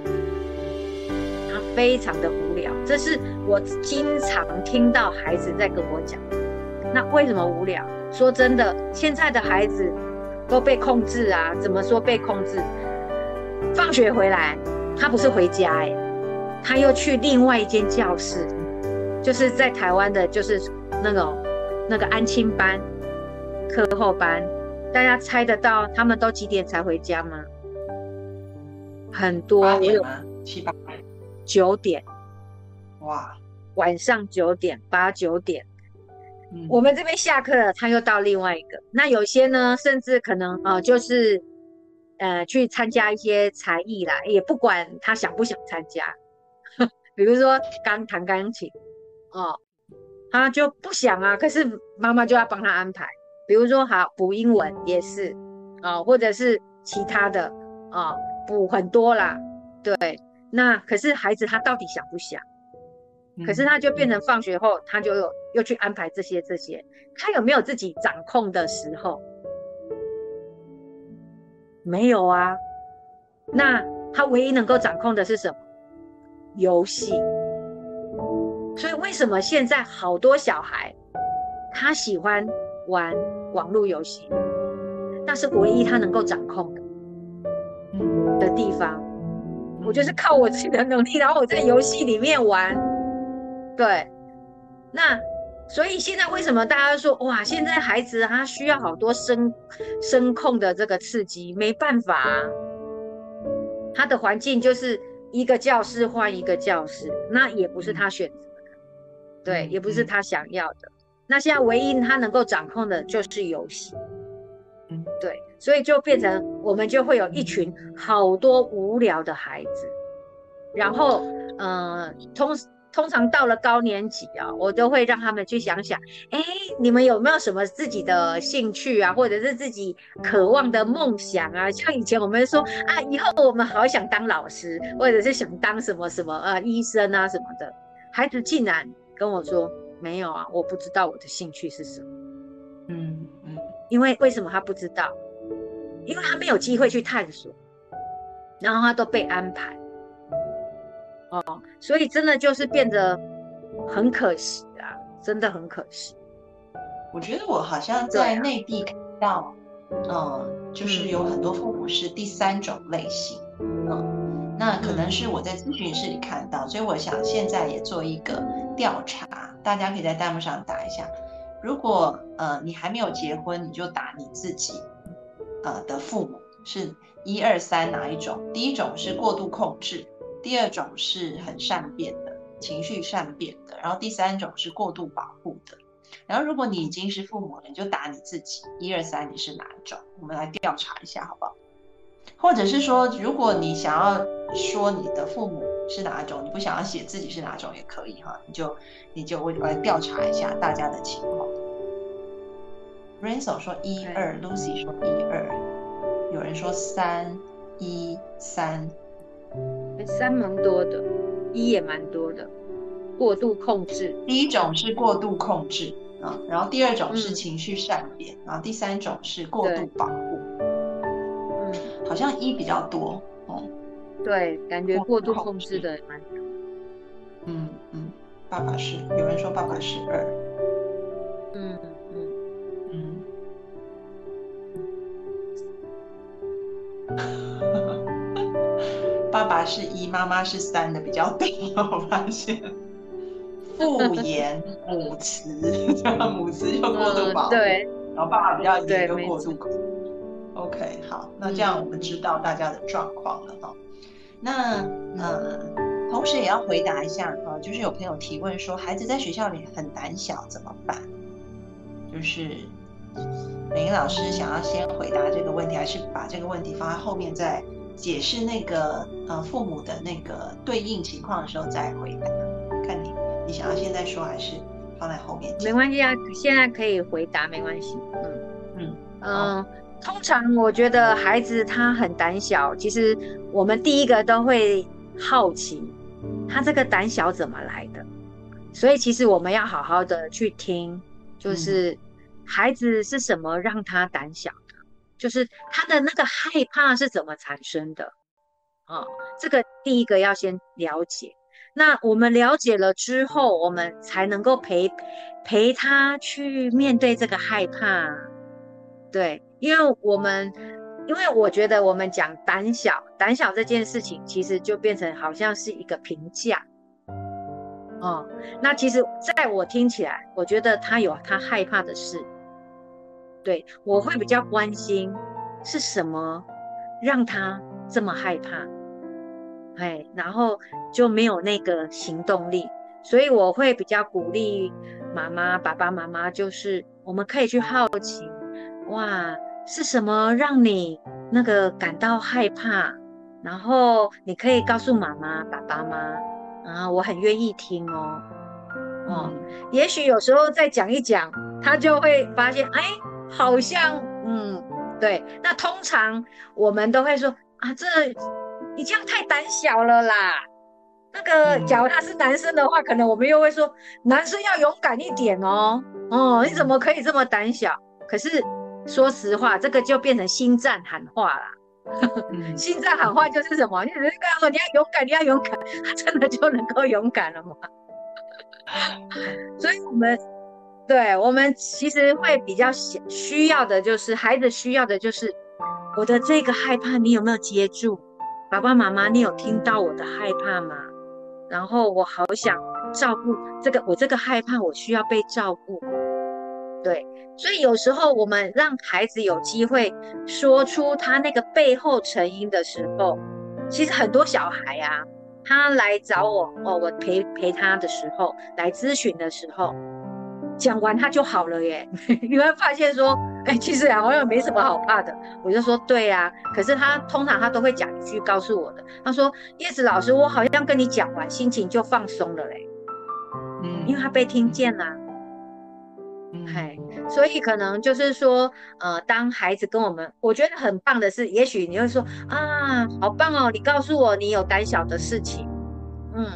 他非常的无聊。这是我经常听到孩子在跟我讲。那为什么无聊？说真的，现在的孩子都被控制啊。怎么说被控制？放学回来，他不是回家哎，他又去另外一间教室，就是在台湾的，就是那种那个安亲班、课后班。大家猜得到他们都几点才回家吗？很多，八点吗？七八点？九点？哇，晚上九点、八九点。我们这边下课了，他又到另外一个。那有些呢，甚至可能啊，就是。呃，去参加一些才艺啦，也不管他想不想参加。<laughs> 比如说刚弹钢琴，哦，他就不想啊，可是妈妈就要帮他安排。比如说好补英文也是，啊，或者是其他的啊，补很多啦。对，那可是孩子他到底想不想？可是他就变成放学后，他就又去安排这些这些，他有没有自己掌控的时候？没有啊，那他唯一能够掌控的是什么？游戏。所以为什么现在好多小孩他喜欢玩网络游戏？那是唯一他能够掌控的，的地方。我就是靠我自己的能力，然后我在游戏里面玩。对，那所以现在为什么大家说哇，现在孩子他需要好多声声控的这个刺激？没办法，他的环境就是一个教室换一个教室，那也不是他选择的，对，也不是他想要的。那现在唯一他能够掌控的就是游戏。嗯，对，所以就变成我们就会有一群好多无聊的孩子，然后，呃，通通常到了高年级啊，我都会让他们去想想，哎，你们有没有什么自己的兴趣啊，或者是自己渴望的梦想啊？像以前我们说啊，以后我们好想当老师，或者是想当什么什么啊医生啊什么的，孩子竟然跟我说没有啊，我不知道我的兴趣是什么。嗯嗯。因为为什么他不知道？因为他没有机会去探索，然后他都被安排，哦，所以真的就是变得很可惜啊，真的很可惜。我觉得我好像在内地看到，嗯，就是有很多父母是第三种类型，嗯，那可能是我在咨询室里看到，所以我想现在也做一个调查，大家可以在弹幕上打一下。如果呃你还没有结婚，你就打你自己呃的父母是一二三哪一种？第一种是过度控制，第二种是很善变的情绪善变的，然后第三种是过度保护的。然后如果你已经是父母了，你就打你自己一二三你是哪一种？我们来调查一下好不好？或者是说，如果你想要说你的父母是哪一种，你不想要写自己是哪种也可以哈，你就你就我我来调查一下大家的情况。Renzo 说一二，Lucy 说一二，有人说三一三，三蛮多的，一也蛮多的，过度控制。第一种是过度控制啊，然后第二种是情绪善变，然后第三种是过度保护。嗯，好像一比较多哦。对，感觉过度控制的蛮多。嗯嗯，爸爸是，有人说爸爸是二。嗯嗯。<laughs> 爸爸是一，妈妈是三的比较多，我发现。父言母慈，母慈就过度保护，对，然后爸爸比较严，就过度控 OK，好，那这样我们知道大家的状况了哈。那呃，同时也要回答一下哈，就是有朋友提问说，孩子在学校里很胆小怎么办？就是美英老师想要先回答这个问题，还是把这个问题放在后面再？解释那个呃父母的那个对应情况的时候再回答，看你你想要现在说还是放在后面？没关系啊，现在可以回答，没关系。嗯嗯嗯，通常我觉得孩子他很胆小，其实我们第一个都会好奇他这个胆小怎么来的，所以其实我们要好好的去听，就是孩子是什么让他胆小。就是他的那个害怕是怎么产生的啊？这个第一个要先了解。那我们了解了之后，我们才能够陪陪他去面对这个害怕。对，因为我们因为我觉得我们讲胆小，胆小这件事情其实就变成好像是一个评价。哦，那其实在我听起来，我觉得他有他害怕的事。对，我会比较关心是什么让他这么害怕，哎，然后就没有那个行动力，所以我会比较鼓励妈妈、爸爸妈妈，就是我们可以去好奇，哇，是什么让你那个感到害怕？然后你可以告诉妈妈、爸爸吗？啊，我很愿意听哦，哦，也许有时候再讲一讲，他就会发现，哎。好像，嗯，对。那通常我们都会说啊，这你这样太胆小了啦。那个，假如他是男生的话，可能我们又会说，男生要勇敢一点哦。哦，你怎么可以这么胆小？可是说实话，这个就变成心脏喊话啦。<laughs> 心脏喊话就是什么？就是告诉你要勇敢，你要勇敢，他真的就能够勇敢了吗？所以我们对我们其实会比较需需要的就是孩子需要的就是我的这个害怕，你有没有接住？爸爸妈妈，你有听到我的害怕吗？然后我好想照顾这个，我这个害怕，我需要被照顾。对，所以有时候我们让孩子有机会说出他那个背后成因的时候，其实很多小孩啊，他来找我哦，我陪陪他的时候，来咨询的时候，讲完他就好了耶。<laughs> 你会发现说，哎，其实好像没什么好怕的。我就说对呀，可是他通常他都会讲一句告诉我的，他说叶子老师，我好像跟你讲完，心情就放松了嘞。嗯，因为他被听见了。嗨，所以可能就是说，呃，当孩子跟我们，我觉得很棒的是，也许你会说啊，好棒哦，你告诉我你有胆小的事情，嗯，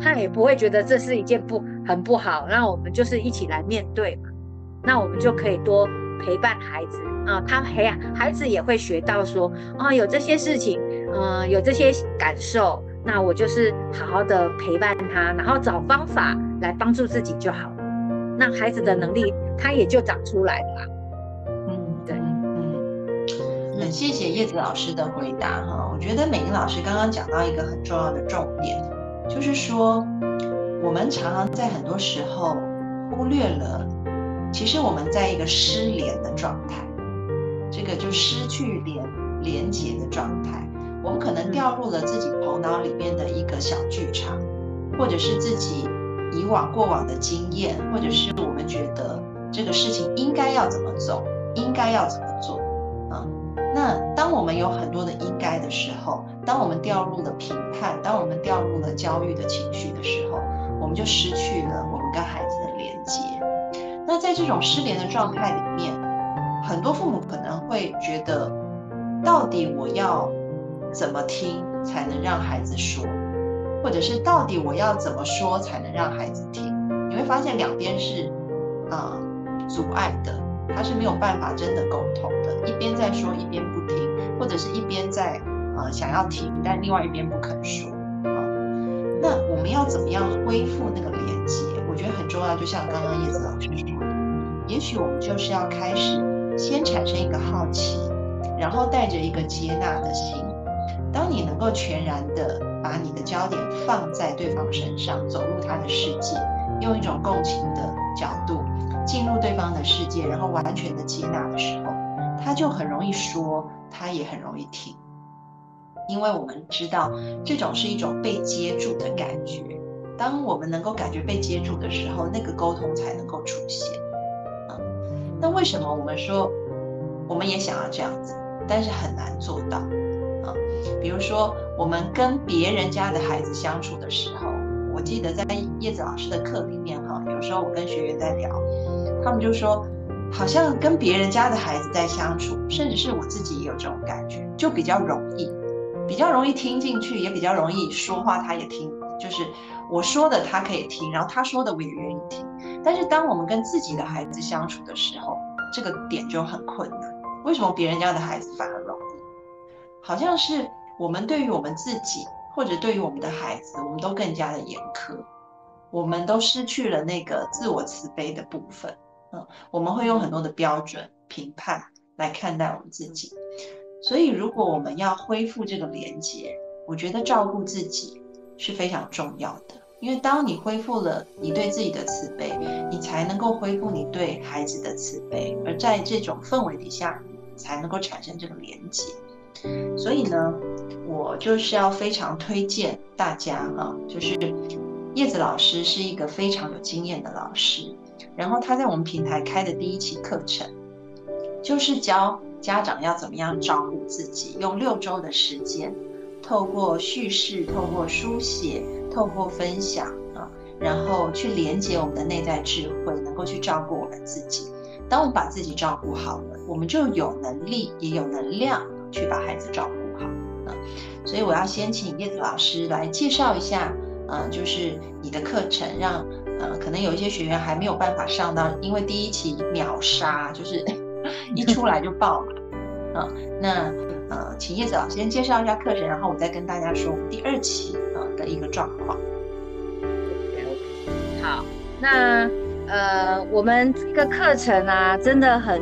他也不会觉得这是一件不很不好，那我们就是一起来面对嘛，那我们就可以多陪伴孩子啊，他培养孩子也会学到说啊，有这些事情，嗯，有这些感受，那我就是好好的陪伴他，然后找方法来帮助自己就好。那孩子的能力，他也就长出来了。嗯，对，嗯，很谢谢叶子老师的回答哈。我觉得美玲老师刚刚讲到一个很重要的重点，就是说，我们常常在很多时候忽略了，其实我们在一个失联的状态，这个就失去连连接的状态，我们可能掉入了自己头脑里面的一个小剧场，或者是自己。以往过往的经验，或者是我们觉得这个事情应该要怎么走，应该要怎么那当我们有很多的应该的时候，当我们掉入了评判，当我们掉入了焦虑的情绪的时候，我们就失去了我们跟孩子的连接。那在这种失联的状态里面，很多父母可能会觉得，到底我要怎么听才能让孩子说？或者是到底我要怎么说才能让孩子听？你会发现两边是，啊，阻碍的，他是没有办法真的沟通的。一边在说，一边不听，或者是一边在，啊，想要听，但另外一边不肯说。啊，那我们要怎么样恢复那个连接？我觉得很重要。就像刚刚叶子老师说的，也许我们就是要开始先产生一个好奇，然后带着一个接纳的心。当你能够全然的。把你的焦点放在对方身上，走入他的世界，用一种共情的角度进入对方的世界，然后完全的接纳的时候，他就很容易说，他也很容易听，因为我们知道这种是一种被接住的感觉。当我们能够感觉被接住的时候，那个沟通才能够出现。啊，那为什么我们说我们也想要这样子，但是很难做到啊？比如说，我们跟别人家的孩子相处的时候，我记得在叶子老师的课里面，哈，有时候我跟学员在聊，他们就说，好像跟别人家的孩子在相处，甚至是我自己也有这种感觉，就比较容易，比较容易听进去，也比较容易说话，他也听，就是我说的他可以听，然后他说的我也愿意听。但是当我们跟自己的孩子相处的时候，这个点就很困难。为什么别人家的孩子反而容易？好像是我们对于我们自己，或者对于我们的孩子，我们都更加的严苛，我们都失去了那个自我慈悲的部分。嗯，我们会用很多的标准评判来看待我们自己。所以，如果我们要恢复这个连接，我觉得照顾自己是非常重要的。因为当你恢复了你对自己的慈悲，你才能够恢复你对孩子的慈悲，而在这种氛围底下，才能够产生这个连接。所以呢，我就是要非常推荐大家哈，就是叶子老师是一个非常有经验的老师，然后他在我们平台开的第一期课程，就是教家长要怎么样照顾自己，用六周的时间，透过叙事、透过书写、透过分享啊，然后去连接我们的内在智慧，能够去照顾我们自己。当我们把自己照顾好了，我们就有能力，也有能量。去把孩子照顾所以我要先请叶子老师来介绍一下，呃，就是你的课程，让呃可能有一些学员还没有办法上到，因为第一期秒杀，就是 <laughs> 一出来就爆了啊。那呃，请叶子老师先介绍一下课程，然后我再跟大家说我们第二期啊的一个状况。好，那呃，我们这个课程啊，真的很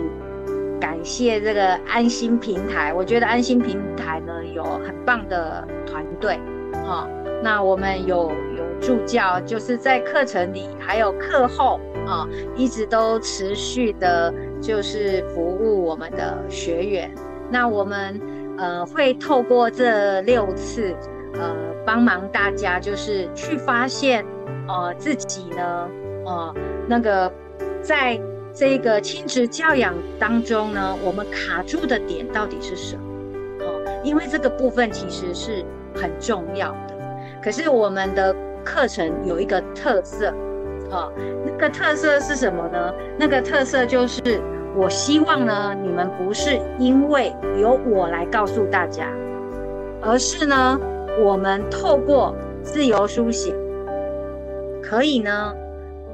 感谢这个安心平台。我觉得安心平台呢，有很棒的团队，哈。那我们有有助教，就是在课程里还有课后啊，一直都持续的，就是服务我们的学员。那我们呃会透过这六次，呃帮忙大家，就是去发现，呃自己呢，呃那个在这个亲子教养当中呢，我们卡住的点到底是什么？哦，因为这个部分其实是很重要的。可是我们的课程有一个特色，啊，那个特色是什么呢？那个特色就是，我希望呢，你们不是因为由我来告诉大家，而是呢，我们透过自由书写，可以呢，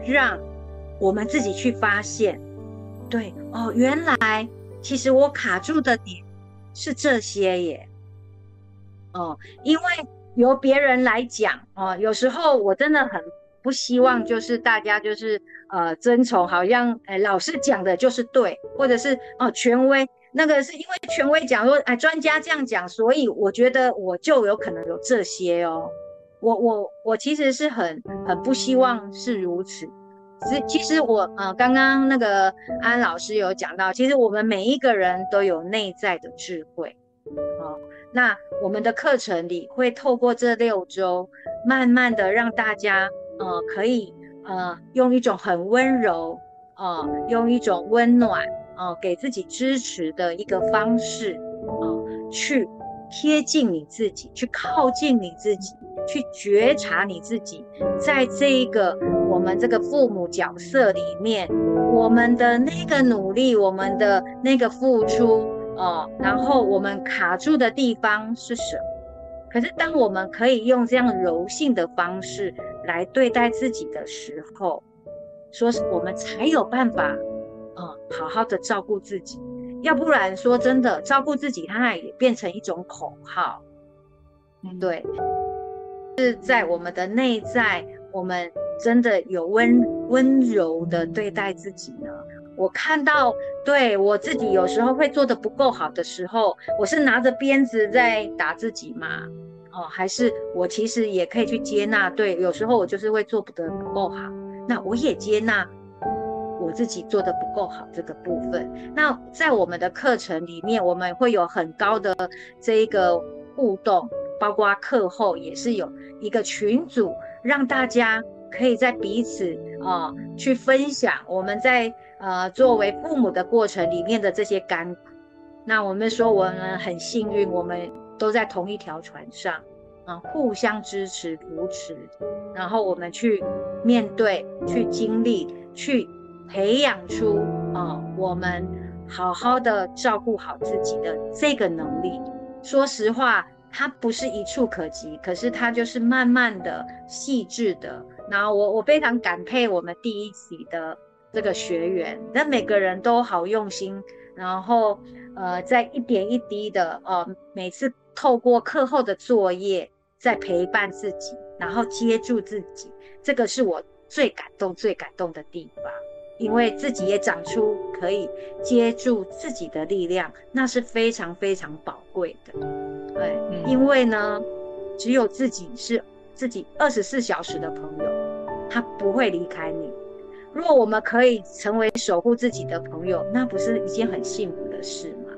让我们自己去发现，对哦，原来其实我卡住的点是这些耶，哦，因为。由别人来讲哦，有时候我真的很不希望，就是大家就是呃遵从，好像哎老师讲的就是对，或者是哦权威那个是因为权威讲说哎专家这样讲，所以我觉得我就有可能有这些哦。我我我其实是很很不希望是如此。其其实我呃刚刚那个安老师有讲到，其实我们每一个人都有内在的智慧，哦。那我们的课程里会透过这六周，慢慢的让大家，呃，可以，呃，用一种很温柔，呃，用一种温暖，呃，给自己支持的一个方式，呃，去贴近你自己，去靠近你自己，去觉察你自己，在这一个我们这个父母角色里面，我们的那个努力，我们的那个付出。哦，然后我们卡住的地方是什么？可是当我们可以用这样柔性的方式来对待自己的时候，说是我们才有办法，嗯，好好的照顾自己。要不然说真的，照顾自己，它也变成一种口号。嗯，对，是在我们的内在，我们真的有温温柔的对待自己呢？我看到，对我自己有时候会做的不够好的时候，我是拿着鞭子在打自己吗？哦，还是我其实也可以去接纳？对，有时候我就是会做不得不够好，那我也接纳我自己做的不够好这个部分。那在我们的课程里面，我们会有很高的这一个互动，包括课后也是有一个群组，让大家可以在彼此啊去分享我们在。呃，作为父母的过程里面的这些感，那我们说我们很幸运，我们都在同一条船上，啊，互相支持扶持，然后我们去面对、去经历、去培养出啊，我们好好的照顾好自己的这个能力。说实话，它不是一触可及，可是它就是慢慢的、细致的。然后我我非常感佩我们第一期的。这个学员，那每个人都好用心，然后呃，在一点一滴的呃，每次透过课后的作业，在陪伴自己，然后接住自己，这个是我最感动、最感动的地方，因为自己也长出可以接住自己的力量，那是非常非常宝贵的。对，因为呢，只有自己是自己二十四小时的朋友，他不会离开你。如果我们可以成为守护自己的朋友，那不是一件很幸福的事吗？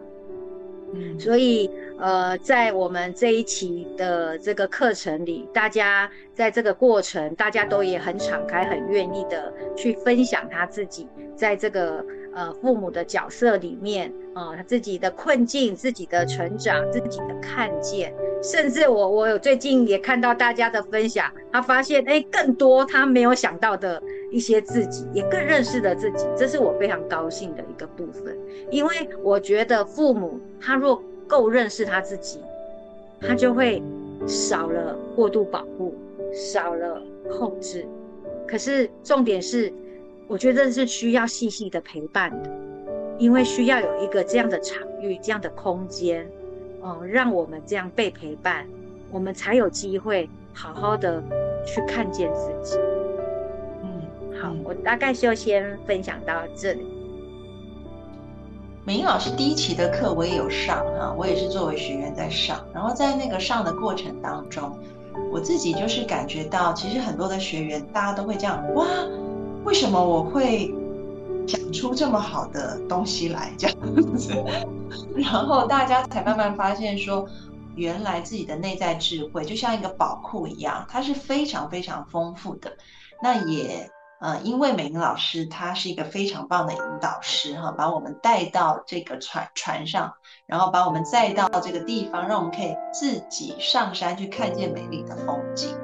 嗯，所以呃，在我们这一期的这个课程里，大家在这个过程，大家都也很敞开、很愿意的去分享他自己在这个呃父母的角色里面啊，他自己的困境、自己的成长、自己的看见，甚至我我有最近也看到大家的分享，他发现哎，更多他没有想到的。一些自己也更认识了自己，这是我非常高兴的一个部分。因为我觉得父母他若够认识他自己，他就会少了过度保护，少了控制。可是重点是，我觉得是需要细细的陪伴的，因为需要有一个这样的场域、这样的空间，嗯，让我们这样被陪伴，我们才有机会好好的去看见自己。嗯好，我大概就先分享到这里。美英老师第一期的课我也有上哈，我也是作为学员在上，然后在那个上的过程当中，我自己就是感觉到，其实很多的学员大家都会这样哇，为什么我会讲出这么好的东西来这样子，<laughs> 然后大家才慢慢发现说，原来自己的内在智慧就像一个宝库一样，它是非常非常丰富的，那也。呃，因为美玲老师她是一个非常棒的引导师哈，把我们带到这个船船上，然后把我们载到这个地方，让我们可以自己上山去看见美丽的风景。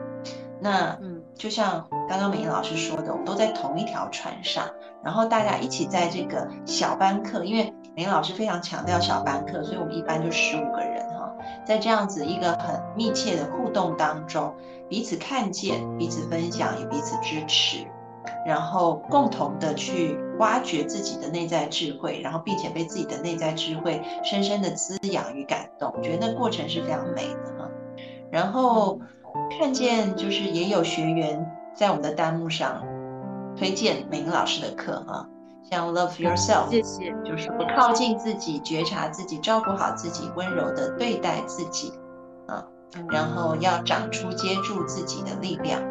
那嗯，就像刚刚美英老师说的，我们都在同一条船上，然后大家一起在这个小班课，因为美英老师非常强调小班课，所以我们一般就十五个人哈，在这样子一个很密切的互动当中，彼此看见，彼此分享，也彼此支持。然后共同的去挖掘自己的内在智慧，然后并且被自己的内在智慧深深的滋养与感动，我觉得那过程是非常美的哈。然后看见就是也有学员在我们的弹幕上推荐美英老师的课啊，像 Love Yourself，谢谢，就是不靠近自己，觉察自己，照顾好自己，温柔的对待自己啊，然后要长出接住自己的力量。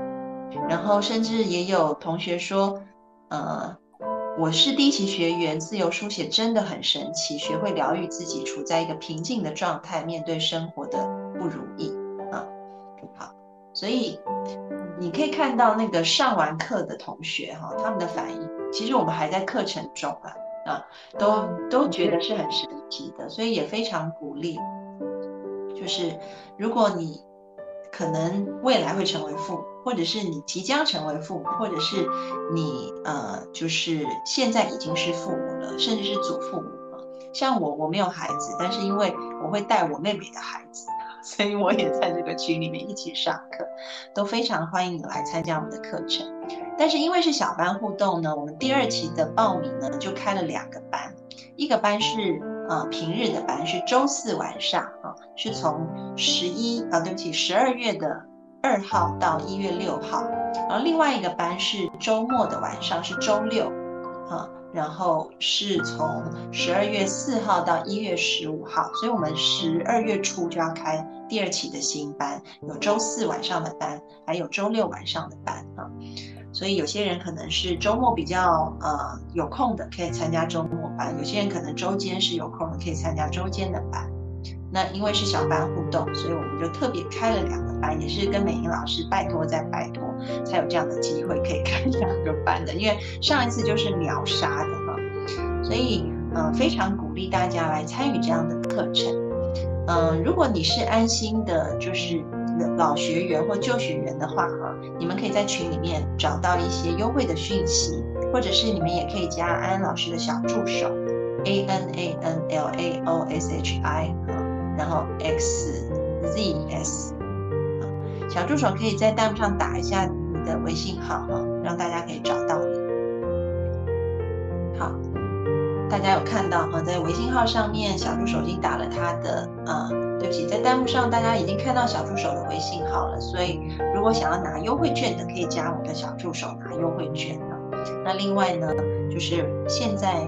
然后甚至也有同学说，呃，我是第一期学员，自由书写真的很神奇，学会疗愈自己，处在一个平静的状态，面对生活的不如意啊。好，所以你可以看到那个上完课的同学哈，他们的反应，其实我们还在课程中啊，啊，都都觉得是很神奇的，所以也非常鼓励，就是如果你。可能未来会成为父母，或者是你即将成为父母，或者是你呃，就是现在已经是父母了，甚至是祖父母了。像我，我没有孩子，但是因为我会带我妹妹的孩子，所以我也在这个群里面一起上课，都非常欢迎你来参加我们的课程。但是因为是小班互动呢，我们第二期的报名呢就开了两个班，一个班是。呃，平日的班是周四晚上啊，是从十一啊，对不起，十二月的二号到一月六号，然后另外一个班是周末的晚上，是周六啊，然后是从十二月四号到一月十五号，所以我们十二月初就要开第二期的新班，有周四晚上的班，还有周六晚上的班啊。所以有些人可能是周末比较呃有空的，可以参加周末班；有些人可能周间是有空的，可以参加周间的班。那因为是小班互动，所以我们就特别开了两个班，也是跟美英老师拜托再拜托，才有这样的机会可以 <laughs> 开两个班的。因为上一次就是秒杀的哈，所以呃非常鼓励大家来参与这样的课程。嗯，如果你是安心的，就是。老学员或旧学员的话，哈，你们可以在群里面找到一些优惠的讯息，或者是你们也可以加安安老师的小助手，A N A N L A O S H I，然后 X Z S，小助手可以在弹幕上打一下你的微信号哈，让大家可以找到你。好，大家有看到哈，在微信号上面，小助手已经打了他的呃。对不起，在弹幕上大家已经看到小助手的微信号了，所以如果想要拿优惠券的，可以加我们的小助手拿优惠券啊。那另外呢，就是现在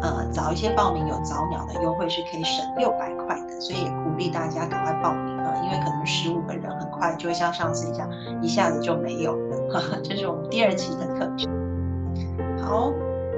呃早一些报名有早鸟的优惠是可以省六百块的，所以也鼓励大家赶快报名啊，因为可能十五个人很快就会像上次一样，一下子就没有了。<laughs> 呵呵这是我们第二期的课程。好，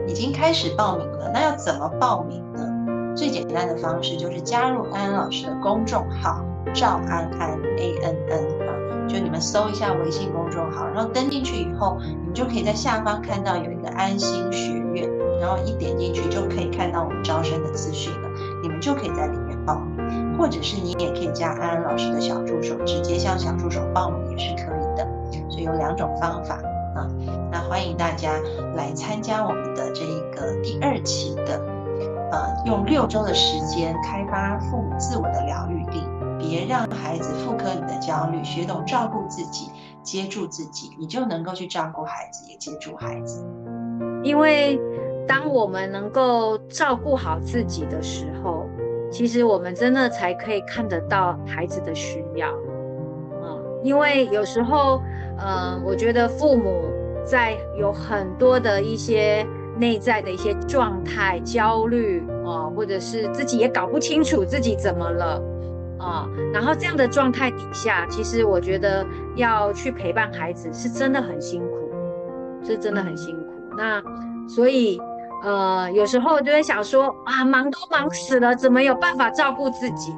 已经开始报名了，那要怎么报名呢？最简单的方式就是加入安安老师的公众号赵安安 A N N 啊，就你们搜一下微信公众号，然后登进去以后，你们就可以在下方看到有一个安心学院，然后一点进去就可以看到我们招生的资讯了，你们就可以在里面报名，或者是你也可以加安安老师的小助手，直接向小助手报名也是可以的，所以有两种方法啊，那欢迎大家来参加我们的这一个第二期的。呃，用六周的时间开发父母自我的疗愈力，别让孩子复刻你的焦虑，学懂照顾自己，接住自己，你就能够去照顾孩子，也接住孩子。因为当我们能够照顾好自己的时候，其实我们真的才可以看得到孩子的需要。嗯，因为有时候，呃，我觉得父母在有很多的一些内在的一些状态、焦虑啊，或者是自己也搞不清楚自己怎么了啊，然后这样的状态底下，其实我觉得要去陪伴孩子是真的很辛苦，是真的很辛苦。那所以呃，有时候就会想说啊，忙都忙死了，怎么有办法照顾自己？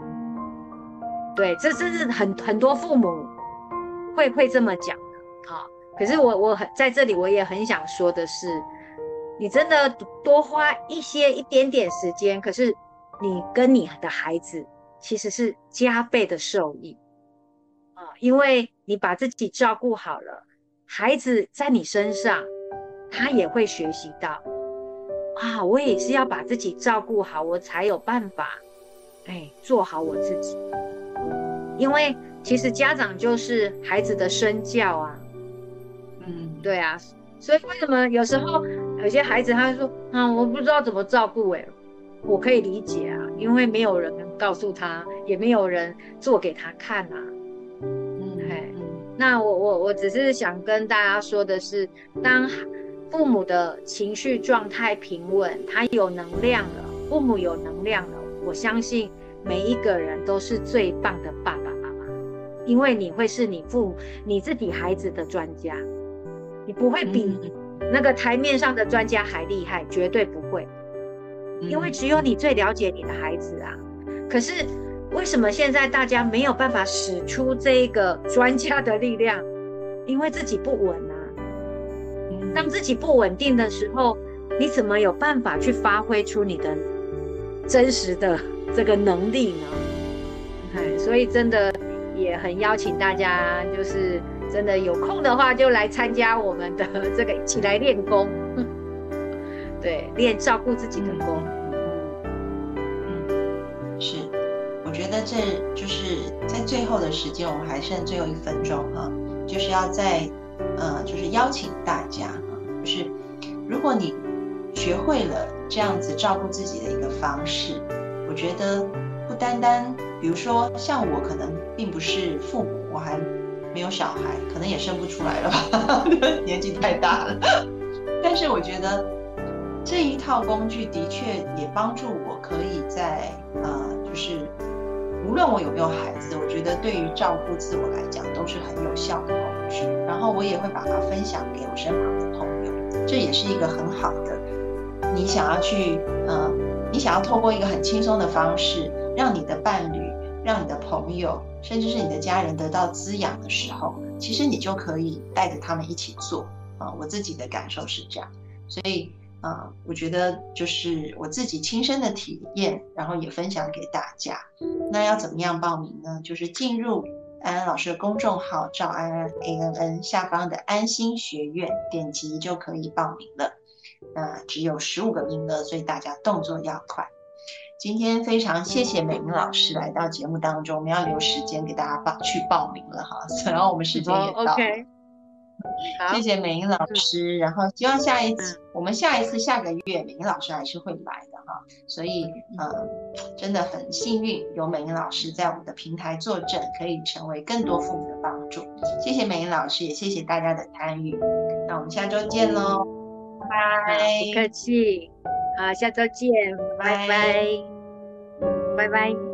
对，这这是很很多父母会会这么讲的啊。可是我我很在这里，我也很想说的是，你真的多花一些一点点时间，可是你跟你的孩子其实是加倍的受益啊，因为你把自己照顾好了，孩子在你身上，他也会学习到啊，我也是要把自己照顾好，我才有办法，哎，做好我自己。因为其实家长就是孩子的身教啊，嗯，对啊，所以为什么有时候有些孩子他说，啊，我不知道怎么照顾哎，我可以理解啊，因为没有人告诉他，也没有人做给他看啊，嗯，嘿，那我我我只是想跟大家说的是，当父母的情绪状态平稳，他有能量了，父母有能量了，我相信。每一个人都是最棒的爸爸妈妈，因为你会是你父你自己孩子的专家，你不会比那个台面上的专家还厉害，绝对不会，因为只有你最了解你的孩子啊。可是为什么现在大家没有办法使出这个专家的力量？因为自己不稳啊。当自己不稳定的时候，你怎么有办法去发挥出你的真实的？这个能力呢，哎，所以真的也很邀请大家，就是真的有空的话，就来参加我们的这个一起来练功，对，练照顾自己的功。嗯，是，我觉得这就是在最后的时间，我们还剩最后一分钟哈，就是要在呃，就是邀请大家啊，就是如果你学会了这样子照顾自己的一个方式。我觉得不单单，比如说像我，可能并不是父母，我还没有小孩，可能也生不出来了吧，<laughs> 年纪太大了。但是我觉得这一套工具的确也帮助我，可以在呃，就是无论我有没有孩子，我觉得对于照顾自我来讲都是很有效的然后我也会把它分享给我身旁的朋友，这也是一个很好的，你想要去呃。你想要透过一个很轻松的方式，让你的伴侣、让你的朋友，甚至是你的家人得到滋养的时候，其实你就可以带着他们一起做啊。我自己的感受是这样，所以啊，我觉得就是我自己亲身的体验，然后也分享给大家。那要怎么样报名呢？就是进入安安老师的公众号赵安安 A N N 下方的安心学院，点击就可以报名了。那只有十五个名额，所以大家动作要快。今天非常谢谢美明老师来到节目当中，我们要留时间给大家报去报名了哈。然后我们时间也到，<laughs> 谢谢美英老师。然后希望下一次，我们下一次下个月美英老师还是会来的哈。所以嗯，真的很幸运有美英老师在我们的平台坐镇，可以成为更多父母的帮助。谢谢美英老师，也谢谢大家的参与。那我们下周见喽。拜拜，不客气，好，下周见，拜拜，拜拜。